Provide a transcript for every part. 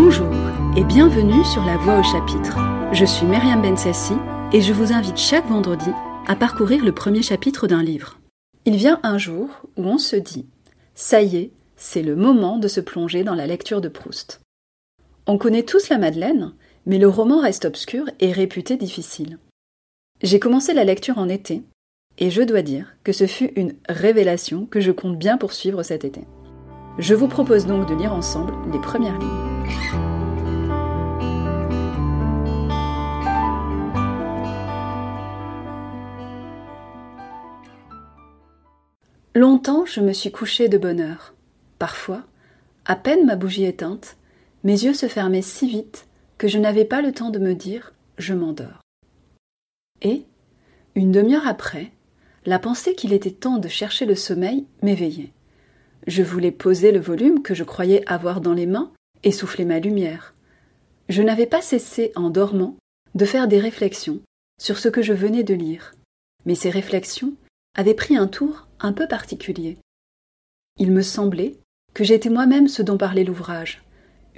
Bonjour et bienvenue sur La Voix au chapitre. Je suis Myriam Bensassi et je vous invite chaque vendredi à parcourir le premier chapitre d'un livre. Il vient un jour où on se dit Ça y est, c'est le moment de se plonger dans la lecture de Proust. On connaît tous la Madeleine, mais le roman reste obscur et réputé difficile. J'ai commencé la lecture en été, et je dois dire que ce fut une révélation que je compte bien poursuivre cet été. Je vous propose donc de lire ensemble les premières lignes. Longtemps je me suis couché de bonne heure. Parfois, à peine ma bougie éteinte, mes yeux se fermaient si vite que je n'avais pas le temps de me dire je m'endors. Et, une demi-heure après, la pensée qu'il était temps de chercher le sommeil m'éveillait. Je voulais poser le volume que je croyais avoir dans les mains et souffler ma lumière. Je n'avais pas cessé, en dormant, de faire des réflexions sur ce que je venais de lire, mais ces réflexions avaient pris un tour un peu particulier. Il me semblait que j'étais moi-même ce dont parlait l'ouvrage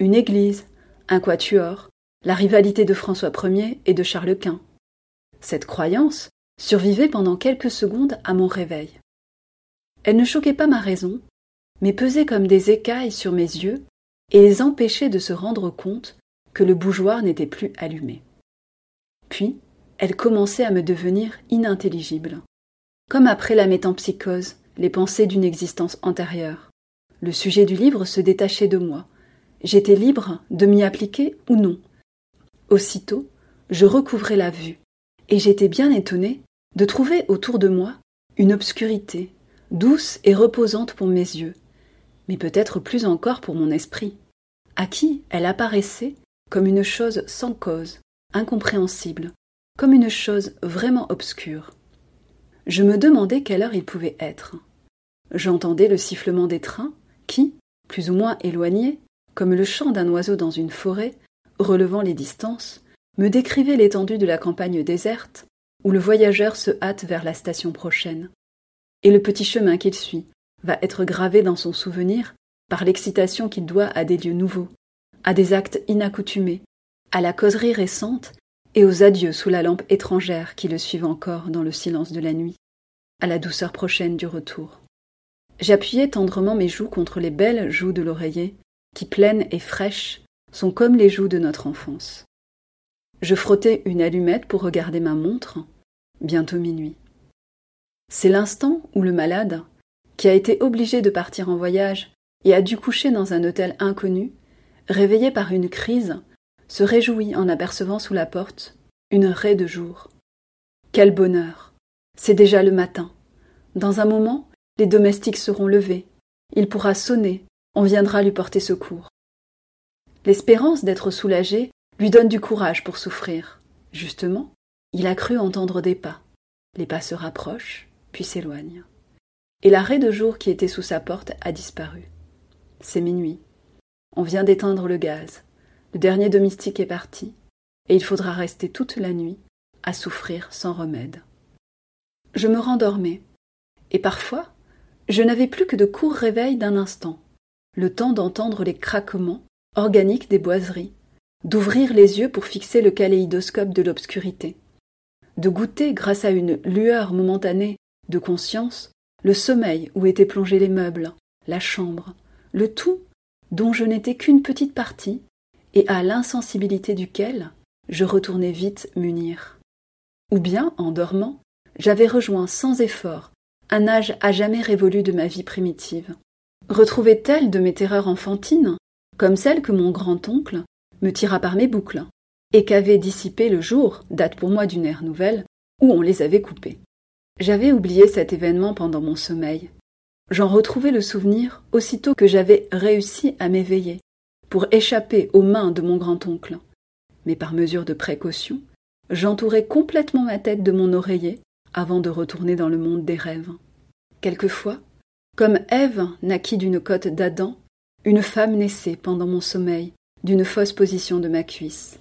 une église, un quatuor, la rivalité de François Ier et de Charles Quint. Cette croyance survivait pendant quelques secondes à mon réveil. Elle ne choquait pas ma raison, mais pesait comme des écailles sur mes yeux et les empêchait de se rendre compte que le bougeoir n'était plus allumé. Puis, elle commençait à me devenir inintelligible. Comme après la métampsychose, les pensées d'une existence antérieure. Le sujet du livre se détachait de moi. J'étais libre de m'y appliquer ou non. Aussitôt, je recouvrais la vue, et j'étais bien étonné de trouver autour de moi une obscurité, douce et reposante pour mes yeux, mais peut-être plus encore pour mon esprit, à qui elle apparaissait comme une chose sans cause, incompréhensible, comme une chose vraiment obscure. Je me demandais quelle heure il pouvait être. J'entendais le sifflement des trains qui, plus ou moins éloignés, comme le chant d'un oiseau dans une forêt, relevant les distances, me décrivait l'étendue de la campagne déserte, où le voyageur se hâte vers la station prochaine. Et le petit chemin qu'il suit, va être gravé dans son souvenir par l'excitation qu'il doit à des lieux nouveaux, à des actes inaccoutumés, à la causerie récente et aux adieux sous la lampe étrangère qui le suivent encore dans le silence de la nuit, à la douceur prochaine du retour. J'appuyais tendrement mes joues contre les belles joues de l'oreiller, qui pleines et fraîches sont comme les joues de notre enfance. Je frottais une allumette pour regarder ma montre, bientôt minuit. C'est l'instant où le malade, qui a été obligé de partir en voyage et a dû coucher dans un hôtel inconnu, réveillé par une crise, se réjouit en apercevant sous la porte une raie de jour. Quel bonheur. C'est déjà le matin. Dans un moment, les domestiques seront levés. Il pourra sonner, on viendra lui porter secours. L'espérance d'être soulagé lui donne du courage pour souffrir. Justement, il a cru entendre des pas. Les pas se rapprochent, puis s'éloignent et l'arrêt de jour qui était sous sa porte a disparu. C'est minuit. On vient d'éteindre le gaz. Le dernier domestique est parti, et il faudra rester toute la nuit à souffrir sans remède. Je me rendormais, et parfois je n'avais plus que de courts réveils d'un instant, le temps d'entendre les craquements organiques des boiseries, d'ouvrir les yeux pour fixer le kaléidoscope de l'obscurité, de goûter, grâce à une lueur momentanée de conscience, le sommeil où étaient plongés les meubles, la chambre, le tout dont je n'étais qu'une petite partie, et à l'insensibilité duquel je retournais vite m'unir. Ou bien, en dormant, j'avais rejoint sans effort un âge à jamais révolu de ma vie primitive. Retrouvait-elle de mes terreurs enfantines, comme celles que mon grand-oncle me tira par mes boucles, et qu'avait dissipé le jour, date pour moi d'une ère nouvelle, où on les avait coupées? J'avais oublié cet événement pendant mon sommeil. J'en retrouvais le souvenir aussitôt que j'avais réussi à m'éveiller, pour échapper aux mains de mon grand-oncle. Mais par mesure de précaution, j'entourais complètement ma tête de mon oreiller avant de retourner dans le monde des rêves. Quelquefois, comme Ève naquit d'une côte d'Adam, une femme naissait pendant mon sommeil d'une fausse position de ma cuisse.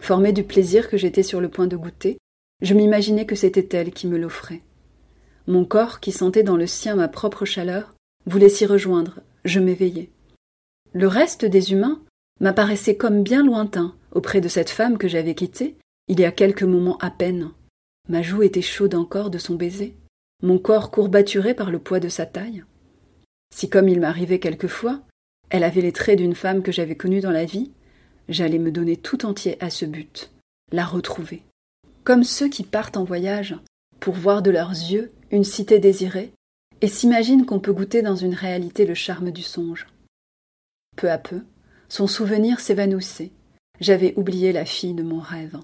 Formée du plaisir que j'étais sur le point de goûter, je m'imaginais que c'était elle qui me l'offrait. Mon corps, qui sentait dans le sien ma propre chaleur, voulait s'y rejoindre, je m'éveillai. Le reste des humains m'apparaissait comme bien lointain auprès de cette femme que j'avais quittée il y a quelques moments à peine. Ma joue était chaude encore de son baiser, mon corps courbaturé par le poids de sa taille. Si, comme il m'arrivait quelquefois, elle avait les traits d'une femme que j'avais connue dans la vie, j'allais me donner tout entier à ce but, la retrouver. Comme ceux qui partent en voyage pour voir de leurs yeux une cité désirée et s'imaginent qu'on peut goûter dans une réalité le charme du songe. Peu à peu, son souvenir s'évanouissait. J'avais oublié la fille de mon rêve.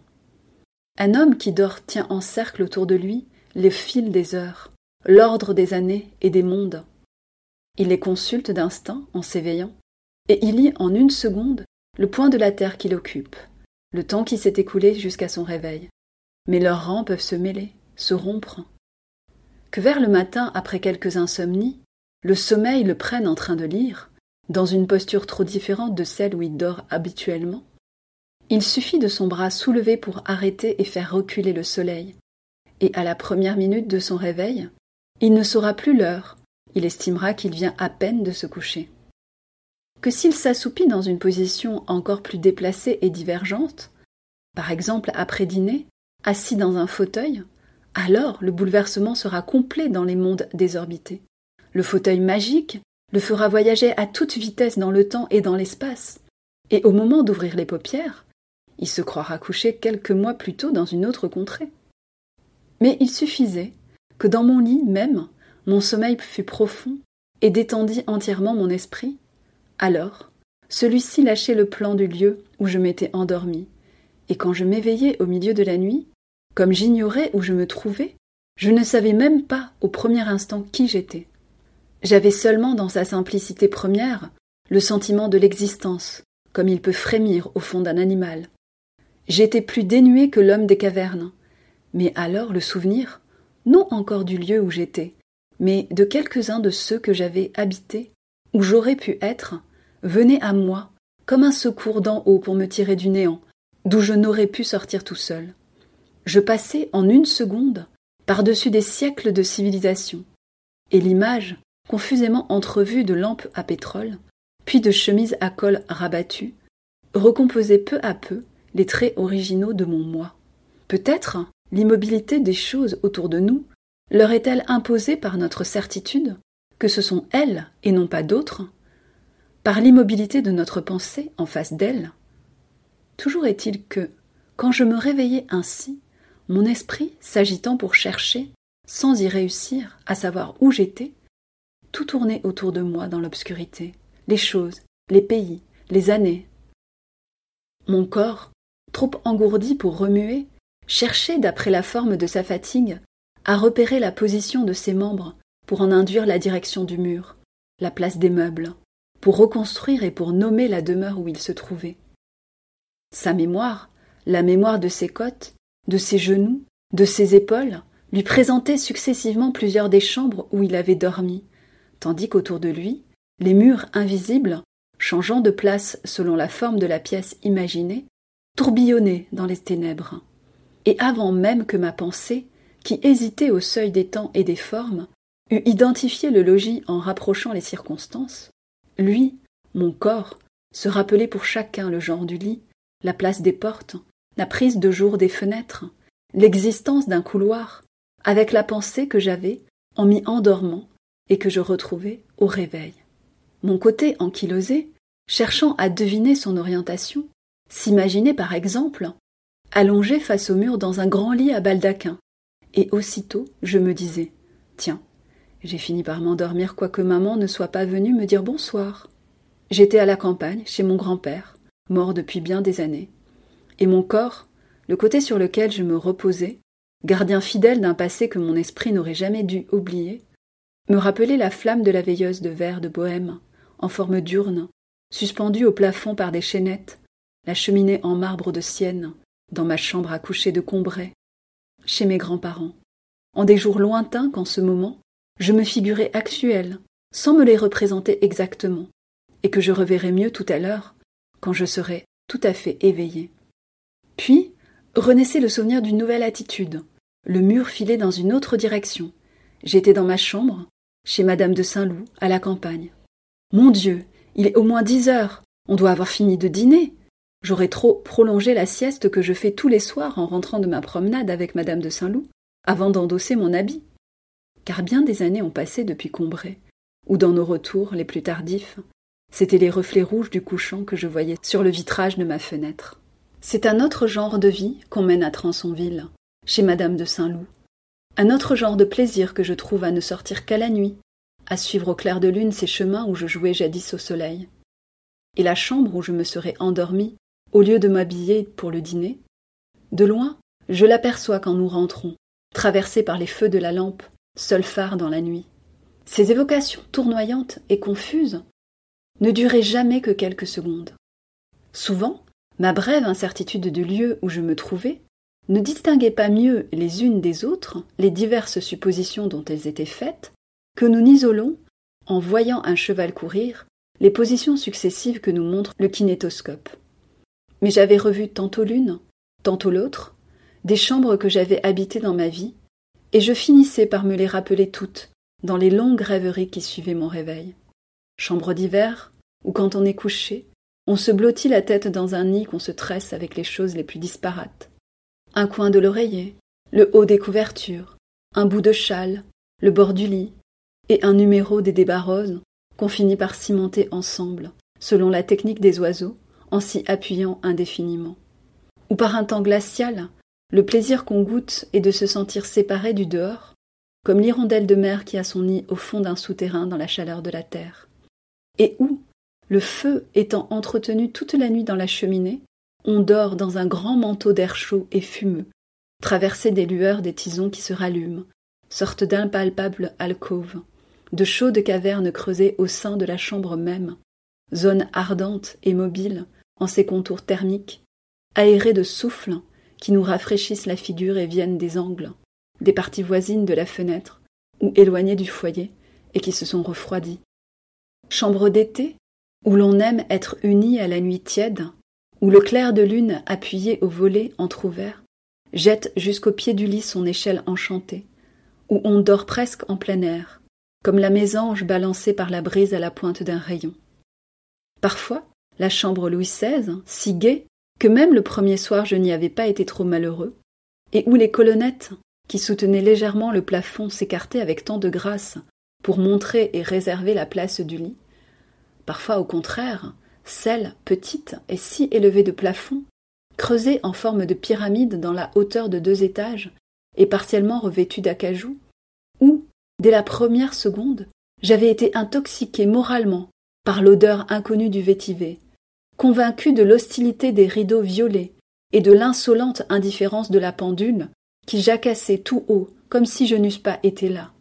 Un homme qui dort tient en cercle autour de lui les fils des heures, l'ordre des années et des mondes. Il les consulte d'instinct en s'éveillant, et il lit en une seconde le point de la terre qu'il occupe, le temps qui s'est écoulé jusqu'à son réveil. Mais leurs rangs peuvent se mêler, se rompre. Que vers le matin, après quelques insomnies, le sommeil le prenne en train de lire, dans une posture trop différente de celle où il dort habituellement, il suffit de son bras soulevé pour arrêter et faire reculer le soleil, et à la première minute de son réveil, il ne saura plus l'heure, il estimera qu'il vient à peine de se coucher. Que s'il s'assoupit dans une position encore plus déplacée et divergente, par exemple après dîner, assis dans un fauteuil, alors le bouleversement sera complet dans les mondes désorbités. Le fauteuil magique le fera voyager à toute vitesse dans le temps et dans l'espace, et au moment d'ouvrir les paupières, il se croira couché quelques mois plus tôt dans une autre contrée. Mais il suffisait que dans mon lit même, mon sommeil fût profond et détendit entièrement mon esprit. Alors, celui-ci lâchait le plan du lieu où je m'étais endormi, et quand je m'éveillais au milieu de la nuit, comme j'ignorais où je me trouvais, je ne savais même pas au premier instant qui j'étais. J'avais seulement dans sa simplicité première le sentiment de l'existence, comme il peut frémir au fond d'un animal. J'étais plus dénué que l'homme des cavernes, mais alors le souvenir, non encore du lieu où j'étais, mais de quelques-uns de ceux que j'avais habités, où j'aurais pu être, venait à moi, comme un secours d'en haut pour me tirer du néant, d'où je n'aurais pu sortir tout seul. Je passais en une seconde par-dessus des siècles de civilisation, et l'image, confusément entrevue de lampes à pétrole, puis de chemises à col rabattu, recomposait peu à peu les traits originaux de mon moi. Peut-être l'immobilité des choses autour de nous leur est-elle imposée par notre certitude que ce sont elles et non pas d'autres, par l'immobilité de notre pensée en face d'elles? Toujours est-il que, quand je me réveillais ainsi, mon esprit s'agitant pour chercher, sans y réussir, à savoir où j'étais, tout tournait autour de moi dans l'obscurité, les choses, les pays, les années. Mon corps, trop engourdi pour remuer, cherchait, d'après la forme de sa fatigue, à repérer la position de ses membres pour en induire la direction du mur, la place des meubles, pour reconstruire et pour nommer la demeure où il se trouvait. Sa mémoire, la mémoire de ses côtes, de ses genoux, de ses épaules, lui présentait successivement plusieurs des chambres où il avait dormi, tandis qu'autour de lui, les murs invisibles, changeant de place selon la forme de la pièce imaginée, tourbillonnaient dans les ténèbres. Et avant même que ma pensée, qui hésitait au seuil des temps et des formes, eût identifié le logis en rapprochant les circonstances, lui, mon corps, se rappelait pour chacun le genre du lit, la place des portes, la prise de jour des fenêtres, l'existence d'un couloir, avec la pensée que j'avais en m'y endormant et que je retrouvais au réveil. Mon côté ankylosé, cherchant à deviner son orientation, s'imaginait par exemple allongé face au mur dans un grand lit à baldaquin, et aussitôt je me disais Tiens, j'ai fini par m'endormir quoique maman ne soit pas venue me dire bonsoir. J'étais à la campagne, chez mon grand-père, mort depuis bien des années, et mon corps, le côté sur lequel je me reposais, gardien fidèle d'un passé que mon esprit n'aurait jamais dû oublier, me rappelait la flamme de la veilleuse de verre de bohême, en forme d'urne, suspendue au plafond par des chaînettes, la cheminée en marbre de Sienne, dans ma chambre à coucher de Combray, chez mes grands-parents, en des jours lointains qu'en ce moment, je me figurais actuels, sans me les représenter exactement, et que je reverrai mieux tout à l'heure, quand je serai tout à fait éveillé. Puis renaissait le souvenir d'une nouvelle attitude, le mur filé dans une autre direction. J'étais dans ma chambre, chez madame de Saint-Loup, à la campagne. Mon Dieu, il est au moins dix heures. On doit avoir fini de dîner. J'aurais trop prolongé la sieste que je fais tous les soirs en rentrant de ma promenade avec madame de Saint-Loup, avant d'endosser mon habit. Car bien des années ont passé depuis Combray, ou dans nos retours les plus tardifs, c'étaient les reflets rouges du couchant que je voyais sur le vitrage de ma fenêtre. C'est un autre genre de vie qu'on mène à Transonville, chez madame de Saint-Loup. Un autre genre de plaisir que je trouve à ne sortir qu'à la nuit, à suivre au clair de lune ces chemins où je jouais jadis au soleil. Et la chambre où je me serais endormie, au lieu de m'habiller pour le dîner, de loin, je l'aperçois quand nous rentrons, traversée par les feux de la lampe, seul phare dans la nuit. Ces évocations tournoyantes et confuses ne duraient jamais que quelques secondes. Souvent, ma brève incertitude du lieu où je me trouvais ne distinguait pas mieux les unes des autres les diverses suppositions dont elles étaient faites que nous n'isolons, en voyant un cheval courir, les positions successives que nous montre le kinétoscope. Mais j'avais revu tantôt l'une, tantôt l'autre, des chambres que j'avais habitées dans ma vie, et je finissais par me les rappeler toutes, dans les longues rêveries qui suivaient mon réveil. Chambre d'hiver, où quand on est couché, on se blottit la tête dans un nid qu'on se tresse avec les choses les plus disparates. Un coin de l'oreiller, le haut des couvertures, un bout de châle, le bord du lit, et un numéro des débats roses qu'on finit par cimenter ensemble, selon la technique des oiseaux, en s'y appuyant indéfiniment. Ou par un temps glacial, le plaisir qu'on goûte est de se sentir séparé du dehors, comme l'hirondelle de mer qui a son nid au fond d'un souterrain dans la chaleur de la terre. Et où, le feu étant entretenu toute la nuit dans la cheminée, on dort dans un grand manteau d'air chaud et fumeux, traversé des lueurs des tisons qui se rallument, sorte d'impalpables alcôves, de chaudes cavernes creusées au sein de la chambre même, zone ardente et mobile en ses contours thermiques, aérées de souffles qui nous rafraîchissent la figure et viennent des angles, des parties voisines de la fenêtre ou éloignées du foyer et qui se sont refroidies. Chambre d'été, où l'on aime être uni à la nuit tiède, où le clair de lune appuyé au volet entr'ouvert jette jusqu'au pied du lit son échelle enchantée, où on dort presque en plein air, comme la mésange balancée par la brise à la pointe d'un rayon. Parfois, la chambre Louis XVI, si gaie que même le premier soir je n'y avais pas été trop malheureux, et où les colonnettes, qui soutenaient légèrement le plafond, s'écartaient avec tant de grâce pour montrer et réserver la place du lit. Parfois, au contraire, celle, petite et si élevée de plafond, creusée en forme de pyramide dans la hauteur de deux étages et partiellement revêtue d'acajou, où, dès la première seconde, j'avais été intoxiqué moralement par l'odeur inconnue du vétiver, convaincu de l'hostilité des rideaux violets et de l'insolente indifférence de la pendule qui jacassait tout haut comme si je n'eusse pas été là,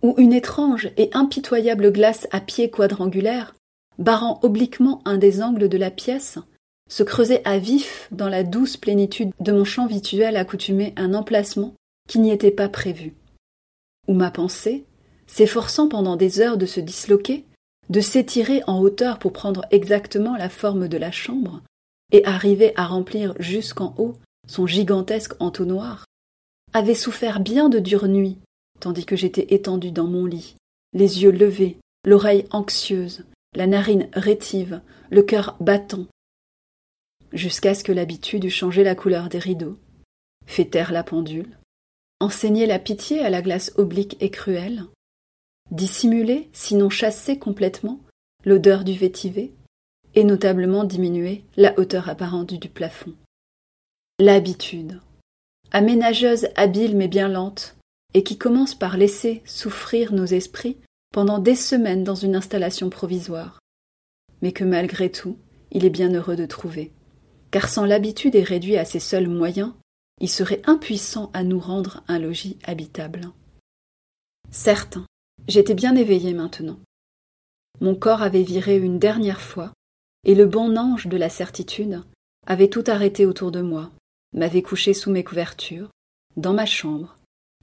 ou une étrange et impitoyable glace à pieds quadrangulaires, barrant obliquement un des angles de la pièce, se creusait à vif dans la douce plénitude de mon champ vituel accoutumé un emplacement qui n'y était pas prévu. Ou ma pensée, s'efforçant pendant des heures de se disloquer, de s'étirer en hauteur pour prendre exactement la forme de la chambre, et arriver à remplir jusqu'en haut son gigantesque entonnoir, avait souffert bien de dures nuits, tandis que j'étais étendu dans mon lit, les yeux levés, l'oreille anxieuse, la narine rétive, le cœur battant, jusqu'à ce que l'habitude eût changé la couleur des rideaux, fait taire la pendule, enseigné la pitié à la glace oblique et cruelle, dissimuler, sinon chasser complètement, l'odeur du vétiver, et notablement diminuer la hauteur apparente du plafond. L'habitude, aménageuse habile mais bien lente, et qui commence par laisser souffrir nos esprits pendant des semaines dans une installation provisoire, mais que malgré tout, il est bien heureux de trouver. Car sans l'habitude et réduit à ses seuls moyens, il serait impuissant à nous rendre un logis habitable. Certes, J'étais bien éveillé maintenant. Mon corps avait viré une dernière fois, et le bon ange de la certitude avait tout arrêté autour de moi, m'avait couché sous mes couvertures, dans ma chambre,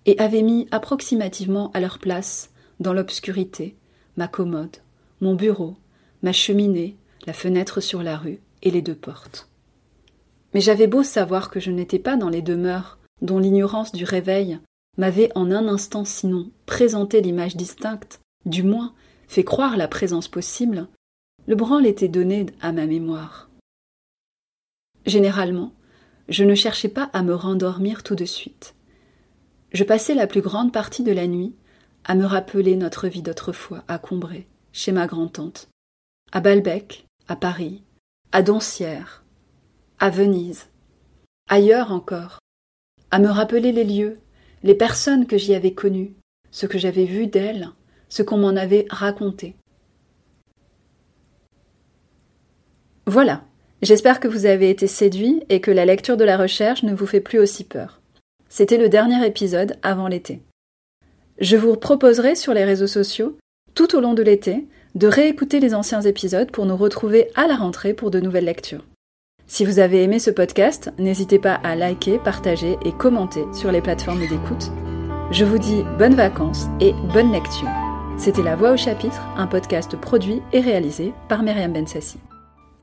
et avait mis approximativement à leur place, dans l'obscurité, ma commode, mon bureau, ma cheminée, la fenêtre sur la rue et les deux portes. Mais j'avais beau savoir que je n'étais pas dans les demeures dont l'ignorance du réveil m'avait en un instant sinon présenté l'image distincte, du moins fait croire la présence possible, le branle était donné à ma mémoire. Généralement, je ne cherchais pas à me rendormir tout de suite. Je passais la plus grande partie de la nuit à me rappeler notre vie d'autrefois à Combray, chez ma grand-tante, à Balbec, à Paris, à Doncières, à Venise, ailleurs encore, à me rappeler les lieux, les personnes que j'y avais connues, ce que j'avais vu d'elles, ce qu'on m'en avait raconté. Voilà, j'espère que vous avez été séduit et que la lecture de la recherche ne vous fait plus aussi peur. C'était le dernier épisode avant l'été. Je vous proposerai sur les réseaux sociaux, tout au long de l'été, de réécouter les anciens épisodes pour nous retrouver à la rentrée pour de nouvelles lectures. Si vous avez aimé ce podcast, n'hésitez pas à liker, partager et commenter sur les plateformes d'écoute. Je vous dis bonnes vacances et bonne lecture. C'était La Voix au chapitre, un podcast produit et réalisé par Myriam Bensassi.